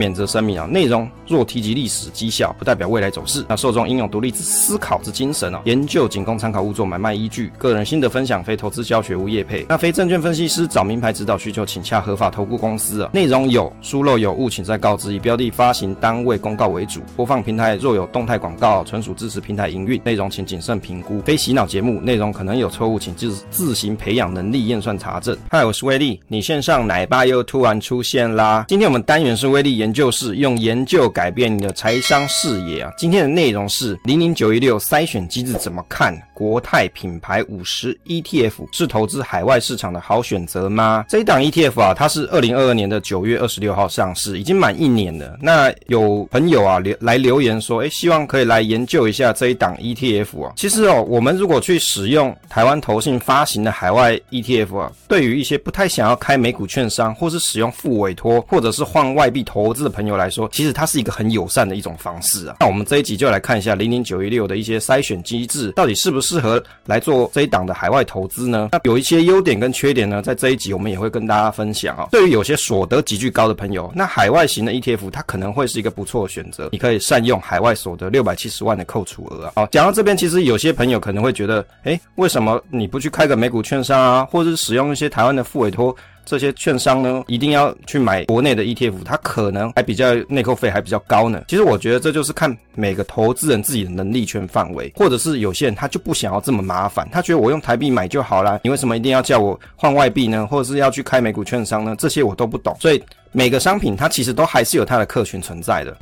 免责声明啊，内容若提及历史绩效，不代表未来走势。那受众应有独立之思考之精神哦，研究仅供参考，勿作买卖依据。个人心得分享，非投资教学，无业配。那非证券分析师找名牌指导需求，请洽合法投顾公司啊。内容有疏漏有误，请再告知。以标的发行单位公告为主，播放平台若有动态广告，纯属支持平台营运，内容请谨慎评估。非洗脑节目，内容可能有错误，请自自行培养能力验算查证。嗨，我是威力，你线上奶爸又突然出现啦！今天我们单元是威力研究室，用研究改变你的财商视野啊！今天的内容是零零九一六筛选机制怎么看？国泰品牌五十 ETF 是投资海外市场的好选择吗？这一档 ETF 啊，它是二零二二年的九月二十六号上市，已经满一年了。那有朋友啊留来留言说，诶，希望可以来研究一下这一档 ETF 啊。其实哦，我们如果去使用台湾投信发行的海外 ETF 啊，对于一些不太想要开美股券商，或是使用副委托，或者是换外币投资的朋友来说，其实它是一个很友善的一种方式啊。那我们这一集就来看一下零零九一六的一些筛选机制，到底适不适合来做这一档的海外投资呢？那有一些优点跟缺点呢，在这一集我们也会跟大家分享啊。对于有些所得极具高的朋友，那海外型的 ETF 它可能会是一个不错的选择，你可以善用海外所得六百七十万的扣除额啊。好，讲到这边，其实有些朋友可能会觉得，诶，为什么你不去开个美股券商啊，或者是使用一些台湾的副委托？这些券商呢，一定要去买国内的 ETF，它可能还比较内扣费还比较高呢。其实我觉得这就是看每个投资人自己的能力圈范围，或者是有些人他就不想要这么麻烦，他觉得我用台币买就好啦。你为什么一定要叫我换外币呢？或者是要去开美股券商呢？这些我都不懂。所以每个商品它其实都还是有它的客群存在的。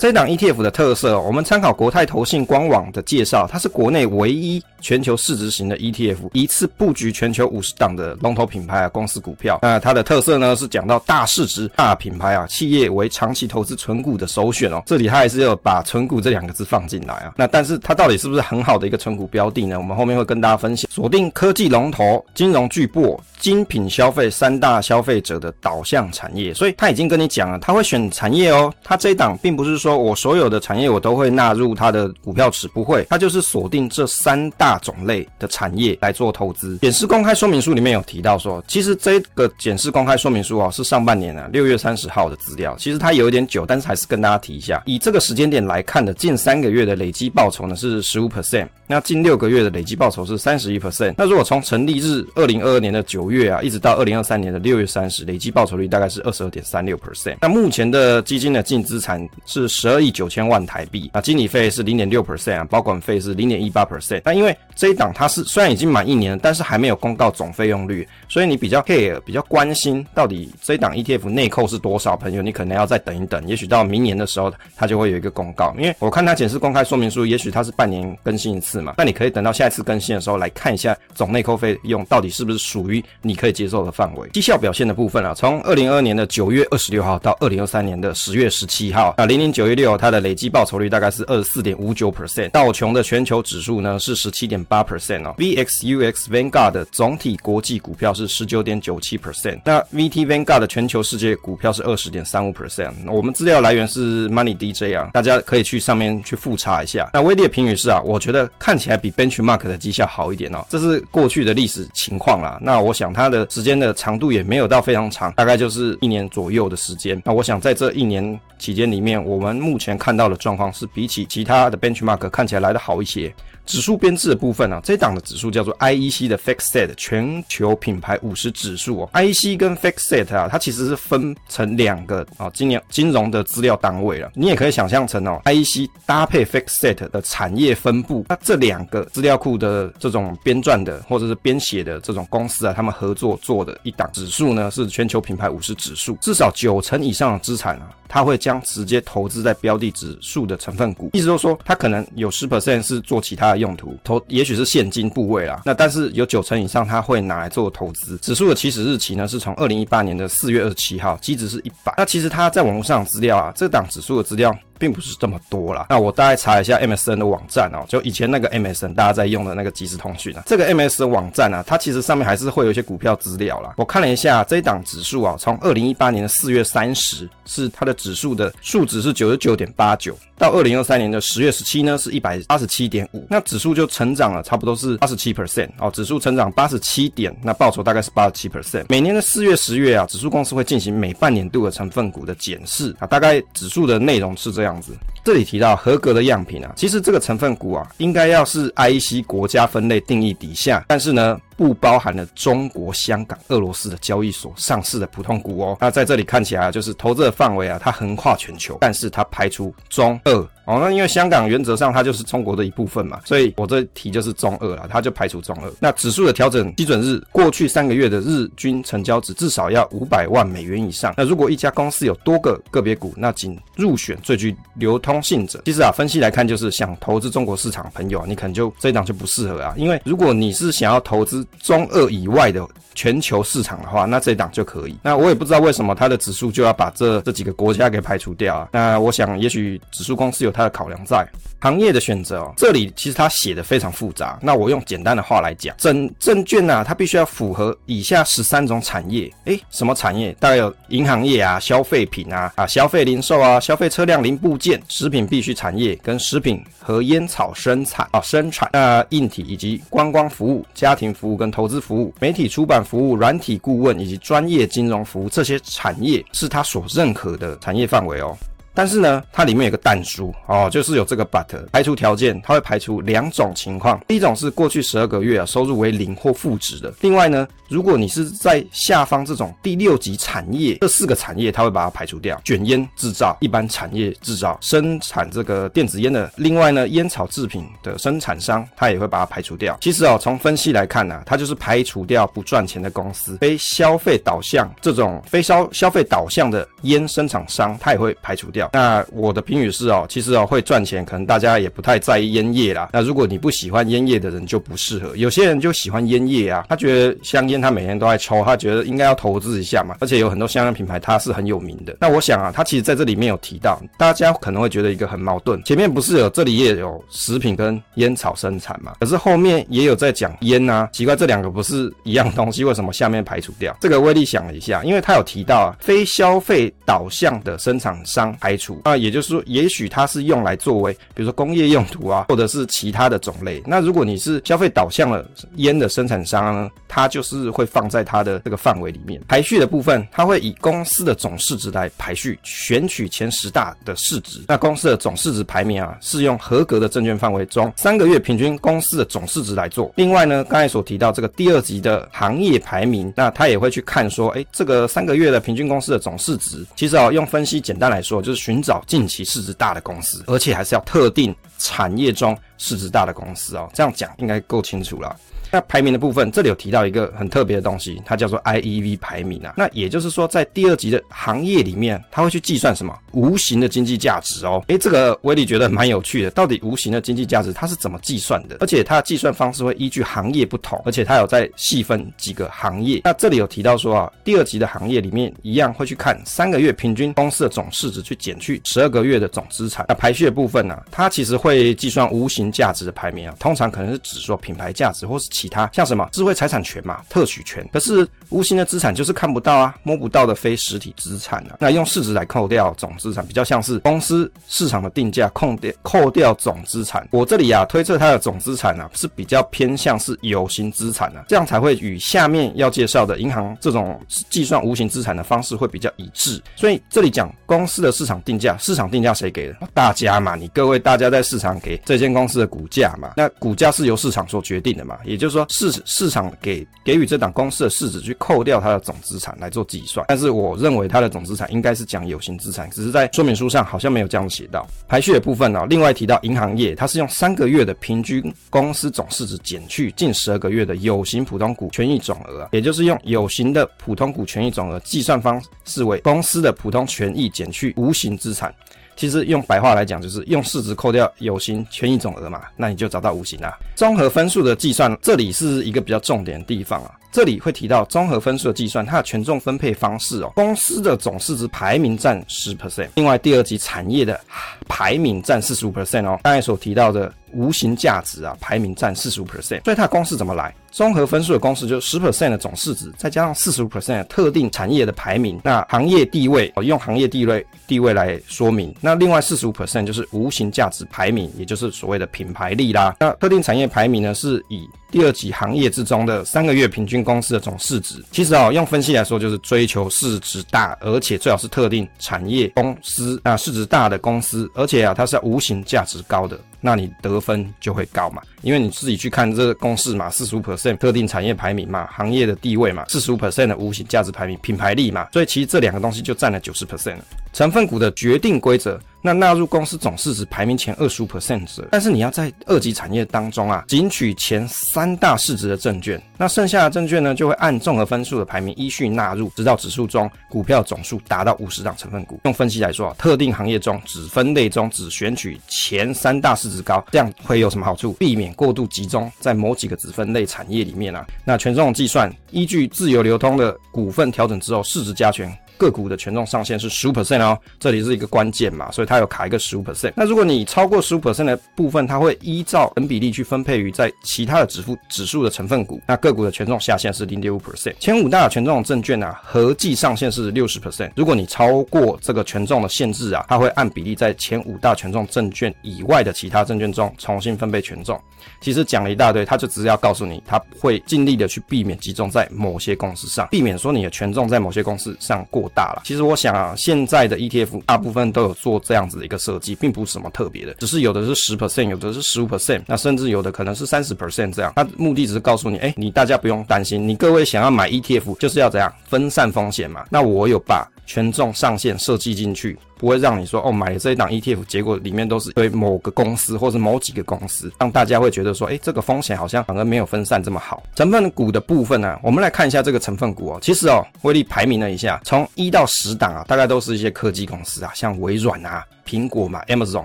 这档 ETF 的特色，我们参考国泰投信官网的介绍，它是国内唯一全球市值型的 ETF，一次布局全球五十档的龙头品牌啊公司股票。那它的特色呢是讲到大市值、大品牌啊企业为长期投资存股的首选哦。这里它还是要把存股这两个字放进来啊。那但是它到底是不是很好的一个存股标的呢？我们后面会跟大家分享。锁定科技龙头、金融巨擘、精品消费三大消费者的导向产业，所以他已经跟你讲了，他会选产业哦。它这一档并不是说。我所有的产业我都会纳入它的股票池，不会，它就是锁定这三大种类的产业来做投资。检视公开说明书里面有提到说，其实这个检视公开说明书哦是上半年啊六月三十号的资料，其实它有一点久，但是还是跟大家提一下。以这个时间点来看的，近三个月的累计报酬呢是十五 percent，那近六个月的累计报酬是三十一 percent。那如果从成立日二零二二年的九月啊，一直到二零二三年的六月三十，累计报酬率大概是二十二点三六 percent。那目前的基金的净资产是十二亿九千万台币啊，经理费是零点六 percent 啊，保管费是零点一八 percent。那因为这一档它是虽然已经满一年了，但是还没有公告总费用率，所以你比较 care 比较关心到底这一档 ETF 内扣是多少？朋友，你可能要再等一等，也许到明年的时候它就会有一个公告。因为我看它显示公开说明书，也许它是半年更新一次嘛，那你可以等到下一次更新的时候来看一下总内扣费用到底是不是属于你可以接受的范围。绩效表现的部分啊，从二零二二年的九月二十六号到二零二三年的十月十七号啊，零零九九一六它的累计报酬率大概是二十四点五九 percent，道琼的全球指数呢是十七点八 percent 哦，VXUX Vanguard 的总体国际股票是十九点九七 percent，那 VT Vanguard 的全球世界股票是二十点三五 percent。我们资料来源是 Money DJ 啊，大家可以去上面去复查一下。那威力的评语是啊，我觉得看起来比 Benchmark 的绩效好一点哦，这是过去的历史情况啦。那我想它的时间的长度也没有到非常长，大概就是一年左右的时间。那我想在这一年期间里面，我们目前看到的状况是比起其他的 benchmark 看起来来的好一些。指数编制的部分啊，这档的指数叫做 IEC 的 FactSet 全球品牌五十指数哦。IEC 跟 FactSet 啊，它其实是分成两个啊，今年金融的资料单位了。你也可以想象成哦，IEC 搭配 FactSet 的产业分布，那这两个资料库的这种编撰的或者是编写的这种公司啊，他们合作做的一档指数呢，是全球品牌五十指数，至少九成以上的资产啊，它会将直接投资在标的指数的成分股，意思就是说，它可能有十 percent 是做其他的用途，投也许是现金部位啦。那但是有九成以上，它会拿来做投资。指数的起始日期呢，是从二零一八年的四月二十七号，基值是一百。那其实它在网络上资料啊，这档指数的资料。并不是这么多啦。那我大概查一下 MSN 的网站哦，就以前那个 MSN 大家在用的那个即时通讯啊，这个 MSN 网站啊，它其实上面还是会有一些股票资料啦。我看了一下这一档指数啊，从二零一八年的四月三十是它的指数的数值是九十九点八九，到二零二三年的十月十七呢是一百八十七点五，那指数就成长了差不多是八十七 percent 哦，指数成长八十七点，那报酬大概是八十七 percent。每年的四月、十月啊，指数公司会进行每半年度的成分股的检视啊，大概指数的内容是这样子。这里提到合格的样品啊，其实这个成分股啊，应该要是 IEC 国家分类定义底下，但是呢，不包含了中国香港、俄罗斯的交易所上市的普通股哦。那在这里看起来啊，就是投资的范围啊，它横跨全球，但是它排除中、俄。哦，那因为香港原则上它就是中国的一部分嘛，所以我这题就是中二了，它就排除中二。那指数的调整基准日，过去三个月的日均成交值至少要五百万美元以上。那如果一家公司有多个个别股，那仅入选最具流通性者。其实啊，分析来看，就是想投资中国市场朋友啊，你可能就这一档就不适合啊，因为如果你是想要投资中二以外的全球市场的话，那这一档就可以。那我也不知道为什么它的指数就要把这这几个国家给排除掉啊。那我想，也许指数公司有它的考量在。行业的选择哦，这里其实它写的非常复杂。那我用简单的话来讲，证证券呐、啊，它必须要符合以下十三种产业。诶，什么产业？大概有银行业啊、消费品啊、啊消费零售啊、消费车辆零部件、食品必需产业跟食品和烟草生产啊生产。啊硬体以及观光服务、家庭服务跟投资服务、媒体出版服务、软体顾问以及专业金融服务这些产业是他所认可的产业范围哦。但是呢，它里面有个但书哦，就是有这个 but 排除条件，它会排除两种情况。第一种是过去十二个月啊，收入为零或负值的。另外呢，如果你是在下方这种第六级产业，这四个产业它会把它排除掉：卷烟制造、一般产业制造、生产这个电子烟的。另外呢，烟草制品的生产商，它也会把它排除掉。其实哦，从分析来看呢、啊，它就是排除掉不赚钱的公司，非消费导向这种非消消费导向的烟生产商，它也会排除掉。那我的评语是哦，其实哦会赚钱，可能大家也不太在意烟叶啦。那如果你不喜欢烟叶的人就不适合。有些人就喜欢烟叶啊，他觉得香烟他每天都在抽，他觉得应该要投资一下嘛。而且有很多香烟品牌它是很有名的。那我想啊，他其实在这里面有提到，大家可能会觉得一个很矛盾。前面不是有这里也有食品跟烟草生产嘛？可是后面也有在讲烟啊，奇怪这两个不是一样东西，为什么下面排除掉？这个威力想了一下，因为他有提到啊，非消费导向的生产商排除啊，也就是说，也许它是用来作为，比如说工业用途啊，或者是其他的种类。那如果你是消费导向的烟的生产商呢，它就是会放在它的这个范围里面。排序的部分，它会以公司的总市值来排序，选取前十大的市值。那公司的总市值排名啊，是用合格的证券范围中三个月平均公司的总市值来做。另外呢，刚才所提到这个第二级的行业排名，那它也会去看说，哎，这个三个月的平均公司的总市值，其实啊，用分析简单来说，就是寻找近期市值大的公司，而且还是要特定产业中市值大的公司哦。这样讲应该够清楚了。那排名的部分，这里有提到一个很特别的东西，它叫做 IEV 排名啊。那也就是说，在第二级的行业里面，它会去计算什么无形的经济价值哦。诶，这个威力觉得蛮有趣的。到底无形的经济价值它是怎么计算的？而且它的计算方式会依据行业不同，而且它有在细分几个行业。那这里有提到说啊，第二级的行业里面一样会去看三个月平均公司的总市值，去减去十二个月的总资产。那排序的部分呢、它其实会计算无形价值的排名啊，通常可能是指说品牌价值或是。其他像什么智慧财产权嘛、特许权，可是无形的资产就是看不到啊、摸不到的非实体资产啊。那用市值来扣掉总资产，比较像是公司市场的定价扣掉扣掉总资产。我这里啊推测它的总资产啊是比较偏向是有形资产啊，这样才会与下面要介绍的银行这种计算无形资产的方式会比较一致。所以这里讲公司的市场定价，市场定价谁给的？大家嘛，你各位大家在市场给这间公司的股价嘛，那股价是由市场所决定的嘛，也就。是说市市场给给予这档公司的市值去扣掉它的总资产来做计算，但是我认为它的总资产应该是讲有形资产，只是在说明书上好像没有这样写到。排序的部分呢、哦，另外提到银行业，它是用三个月的平均公司总市值减去近十二个月的有形普通股权益总额，也就是用有形的普通股权益总额计算方式为公司的普通权益减去无形资产。其实用白话来讲，就是用市值扣掉有形权益总额嘛，那你就找到无形啦。综合分数的计算，这里是一个比较重点的地方啊。这里会提到综合分数的计算，它的权重分配方式哦，公司的总市值排名占十 percent，另外第二级产业的排名占四十五 percent 哦，刚才所提到的。无形价值啊，排名占四十五 percent，所以它的公式怎么来？综合分数的公式就是十 percent 的总市值，再加上四十五 percent 特定产业的排名，那行业地位，我用行业地位地位来说明。那另外四十五 percent 就是无形价值排名，也就是所谓的品牌力啦。那特定产业排名呢，是以第二级行业之中的三个月平均公司的总市值。其实啊、哦，用分析来说，就是追求市值大，而且最好是特定产业公司啊，市值大的公司，而且啊，它是无形价值高的。那你得分就会高嘛，因为你自己去看这个公式嘛，四十五 percent 特定产业排名嘛，行业的地位嘛，四十五 percent 的无形价值排名，品牌力嘛，所以其实这两个东西就占了九十 percent 了。成分股的决定规则。那纳入公司总市值排名前二十五 percent 者，但是你要在二级产业当中啊，仅取前三大市值的证券，那剩下的证券呢，就会按综合分数的排名依序纳入，直到指数中股票总数达到五十档成分股。用分析来说啊，特定行业中只分类中只选取前三大市值高，这样会有什么好处？避免过度集中在某几个子分类产业里面啊。那权重计算依据自由流通的股份调整之后，市值加权。个股的权重上限是十五 percent 哦，这里是一个关键嘛，所以它有卡一个十五 percent。那如果你超过十五 percent 的部分，它会依照等比例去分配于在其他的指数指数的成分股。那个股的权重下限是零点五 percent。前五大权重证券啊，合计上限是六十 percent。如果你超过这个权重的限制啊，它会按比例在前五大权重证券以外的其他证券中重新分配权重。其实讲了一大堆，它就只是要告诉你，它会尽力的去避免集中在某些公司上，避免说你的权重在某些公司上过大了。其实我想啊，现在的 ETF 大部分都有做这样子的一个设计，并不是什么特别的，只是有的是十 percent，有的是十五 percent，那甚至有的可能是三十 percent 这样。那目的只是告诉你，哎，你大家不用担心，你各位想要买 ETF 就是要怎样分散风险嘛。那我有把权重上限设计进去。不会让你说哦，买了这一档 ETF，结果里面都是对某个公司或者某几个公司，让大家会觉得说，哎，这个风险好像反而没有分散这么好。成分股的部分呢、啊，我们来看一下这个成分股哦。其实哦，威力排名了一下，从一到十档啊，大概都是一些科技公司啊，像微软啊。苹果嘛，Amazon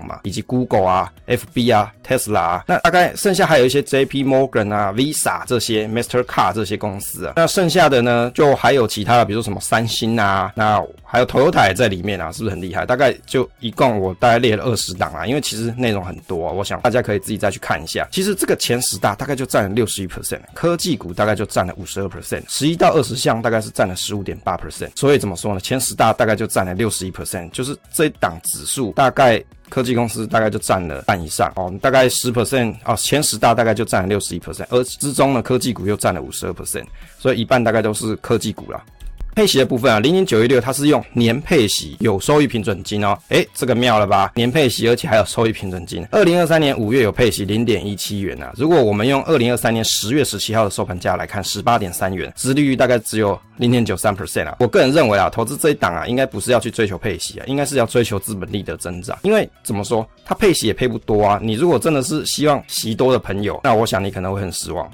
嘛，以及 Google 啊，FB 啊，Tesla 啊，那大概剩下还有一些 JP Morgan 啊，Visa 这些，Mastercard 这些公司啊，那剩下的呢，就还有其他的，比如说什么三星啊，那还有 Toyota 也在里面啊，是不是很厉害？大概就一共我大概列了二十档啊，因为其实内容很多，我想大家可以自己再去看一下。其实这个前十大大概就占了六十一 percent，科技股大概就占了五十二 percent，十一到二十项大概是占了十五点八 percent，所以怎么说呢？前十大大概就占了六十一 percent，就是这一档指数。大概科技公司大概就占了半以上哦，大概十 percent 哦，前十大大概就占了六十一 percent，而之中呢，科技股又占了五十二 percent，所以一半大概都是科技股了。配息的部分啊，零零九一六它是用年配息有收益平准金哦，诶，这个妙了吧？年配息而且还有收益平准金。二零二三年五月有配息零点一七元啊，如果我们用二零二三年十月十七号的收盘价来看，十八点三元，殖利率大概只有零点九三 percent 啊。我个人认为啊，投资这一档啊，应该不是要去追求配息啊，应该是要追求资本利得增长。因为怎么说，它配息也配不多啊。你如果真的是希望息多的朋友，那我想你可能会很失望。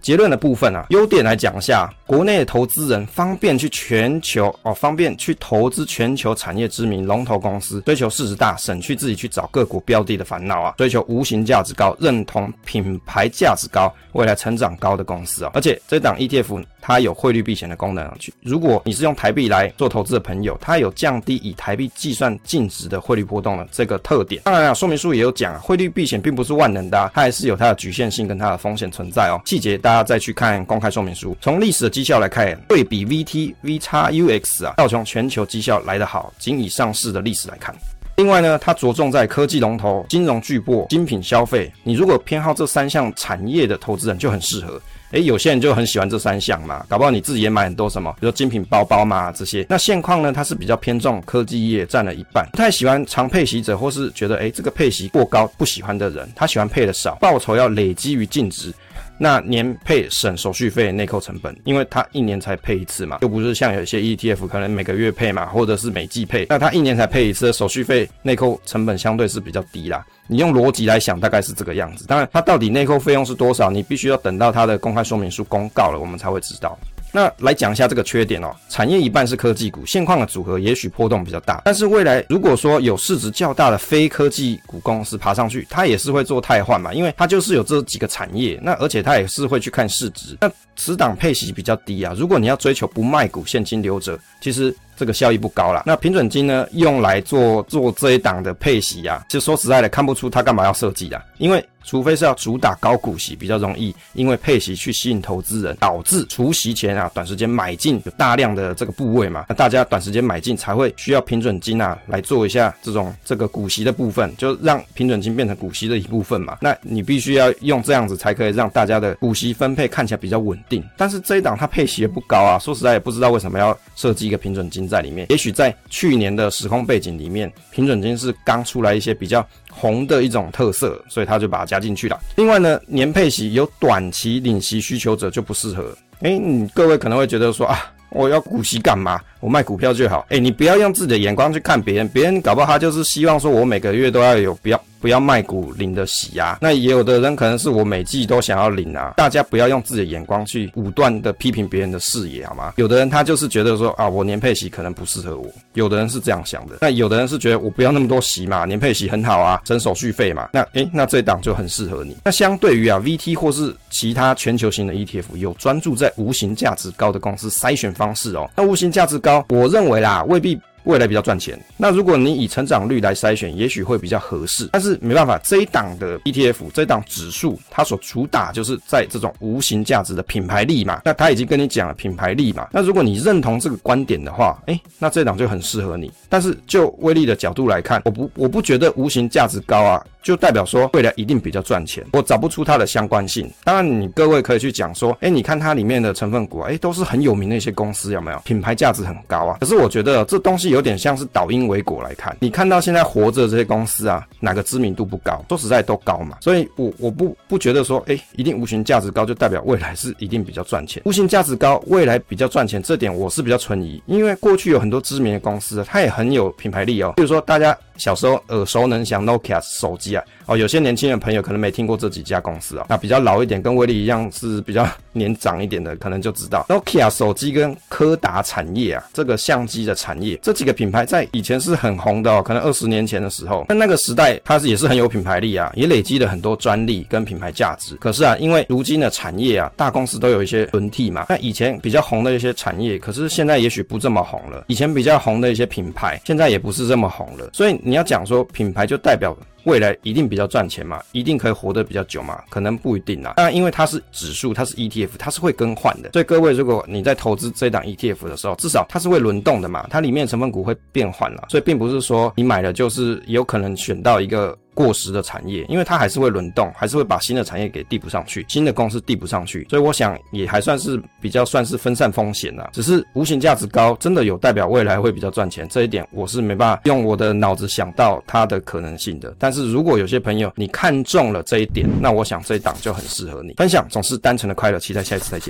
结论的部分啊，优点来讲一下，国内的投资人方便去全球哦，方便去投资全球产业知名龙头公司，追求市值大，省去自己去找个股标的的烦恼啊，追求无形价值高，认同品牌价值高，未来成长高的公司啊，而且这档 ETF。它有汇率避险的功能，去如果你是用台币来做投资的朋友，它有降低以台币计算净值的汇率波动的这个特点。当然啊，说明书也有讲啊，汇率避险并不是万能的，它还是有它的局限性跟它的风险存在哦。细节大大家再去看公开说明书。从历史的绩效来看，对比 VT VXUX 啊，道琼全球绩效来得好，仅以上市的历史来看。另外呢，它着重在科技龙头、金融巨擘、精品消费。你如果偏好这三项产业的投资人，就很适合。诶，有些人就很喜欢这三项嘛，搞不好你自己也买很多什么，比如说精品包包嘛这些。那现况呢，它是比较偏重科技业，占了一半。不太喜欢长配息者，或是觉得诶这个配息过高不喜欢的人，他喜欢配的少，报酬要累积于净值。那年配省手续费内扣成本，因为它一年才配一次嘛，又不是像有些 ETF 可能每个月配嘛，或者是每季配，那它一年才配一次，手续费内扣成本相对是比较低啦。你用逻辑来想，大概是这个样子。当然，它到底内扣费用是多少，你必须要等到它的公开说明书公告了，我们才会知道。那来讲一下这个缺点哦，产业一半是科技股，现况的组合也许波动比较大，但是未来如果说有市值较大的非科技股公司爬上去，它也是会做汰换嘛，因为它就是有这几个产业，那而且它也是会去看市值。那此档配息比较低啊，如果你要追求不卖股现金流者，其实。这个效益不高啦。那平准金呢，用来做做这一档的配息啊，其实说实在的，看不出它干嘛要设计啊，因为。除非是要主打高股息，比较容易，因为配息去吸引投资人，导致除息前啊短时间买进有大量的这个部位嘛，那大家短时间买进才会需要平准金啊来做一下这种这个股息的部分，就让平准金变成股息的一部分嘛。那你必须要用这样子才可以让大家的股息分配看起来比较稳定。但是这一档它配息也不高啊，说实在也不知道为什么要设计一个平准金在里面。也许在去年的时空背景里面，平准金是刚出来一些比较。红的一种特色，所以他就把它加进去了。另外呢，年配息有短期领息需求者就不适合。诶，你各位可能会觉得说啊，我要股息干嘛？我卖股票就好。诶，你不要用自己的眼光去看别人，别人搞不好他就是希望说我每个月都要有，比较。不要卖股领的息啊，那也有的人可能是我每季都想要领啊。大家不要用自己的眼光去武断的批评别人的视野，好吗？有的人他就是觉得说啊，我年配息可能不适合我。有的人是这样想的，那有的人是觉得我不要那么多息嘛，年配息很好啊，省手续费嘛。那诶，那这档就很适合你。那相对于啊，VT 或是其他全球型的 ETF，有专注在无形价值高的公司筛选方式哦。那无形价值高，我认为啦，未必。未来比较赚钱，那如果你以成长率来筛选，也许会比较合适。但是没办法，这一档的 ETF，这一档指数，它所主打就是在这种无形价值的品牌力嘛。那他已经跟你讲了品牌力嘛。那如果你认同这个观点的话，诶，那这档就很适合你。但是就威力的角度来看，我不我不觉得无形价值高啊，就代表说未来一定比较赚钱。我找不出它的相关性。当然，你各位可以去讲说，诶，你看它里面的成分股，诶，都是很有名的一些公司，有没有？品牌价值很高啊。可是我觉得这东西。有点像是倒因为果来看，你看到现在活着这些公司啊，哪个知名度不高？说实在都高嘛，所以我我不不觉得说，哎、一定无形价值高就代表未来是一定比较赚钱。无形价值高，未来比较赚钱，这点我是比较存疑，因为过去有很多知名的公司，它也很有品牌力哦。比如说大家。小时候耳熟能详 Nokia 手机啊，哦，有些年轻的朋友可能没听过这几家公司啊。那比较老一点，跟威力一样是比较年长一点的，可能就知道 Nokia 手机跟柯达产业啊，这个相机的产业，这几个品牌在以前是很红的哦。可能二十年前的时候，那那个时代它是也是很有品牌力啊，也累积了很多专利跟品牌价值。可是啊，因为如今的产业啊，大公司都有一些轮替嘛，那以前比较红的一些产业，可是现在也许不这么红了。以前比较红的一些品牌，现在也不是这么红了。所以你要讲说品牌就代表未来一定比较赚钱嘛，一定可以活得比较久嘛？可能不一定啦。当然，因为它是指数，它是 ETF，它是会更换的。所以各位，如果你在投资这档 ETF 的时候，至少它是会轮动的嘛，它里面成分股会变换了。所以并不是说你买了就是有可能选到一个。过时的产业，因为它还是会轮动，还是会把新的产业给递补上去，新的公司递补上去，所以我想也还算是比较算是分散风险啦。只是无形价值高，真的有代表未来会比较赚钱，这一点我是没办法用我的脑子想到它的可能性的。但是如果有些朋友你看中了这一点，那我想这一档就很适合你。分享总是单纯的快乐，期待下一次再见。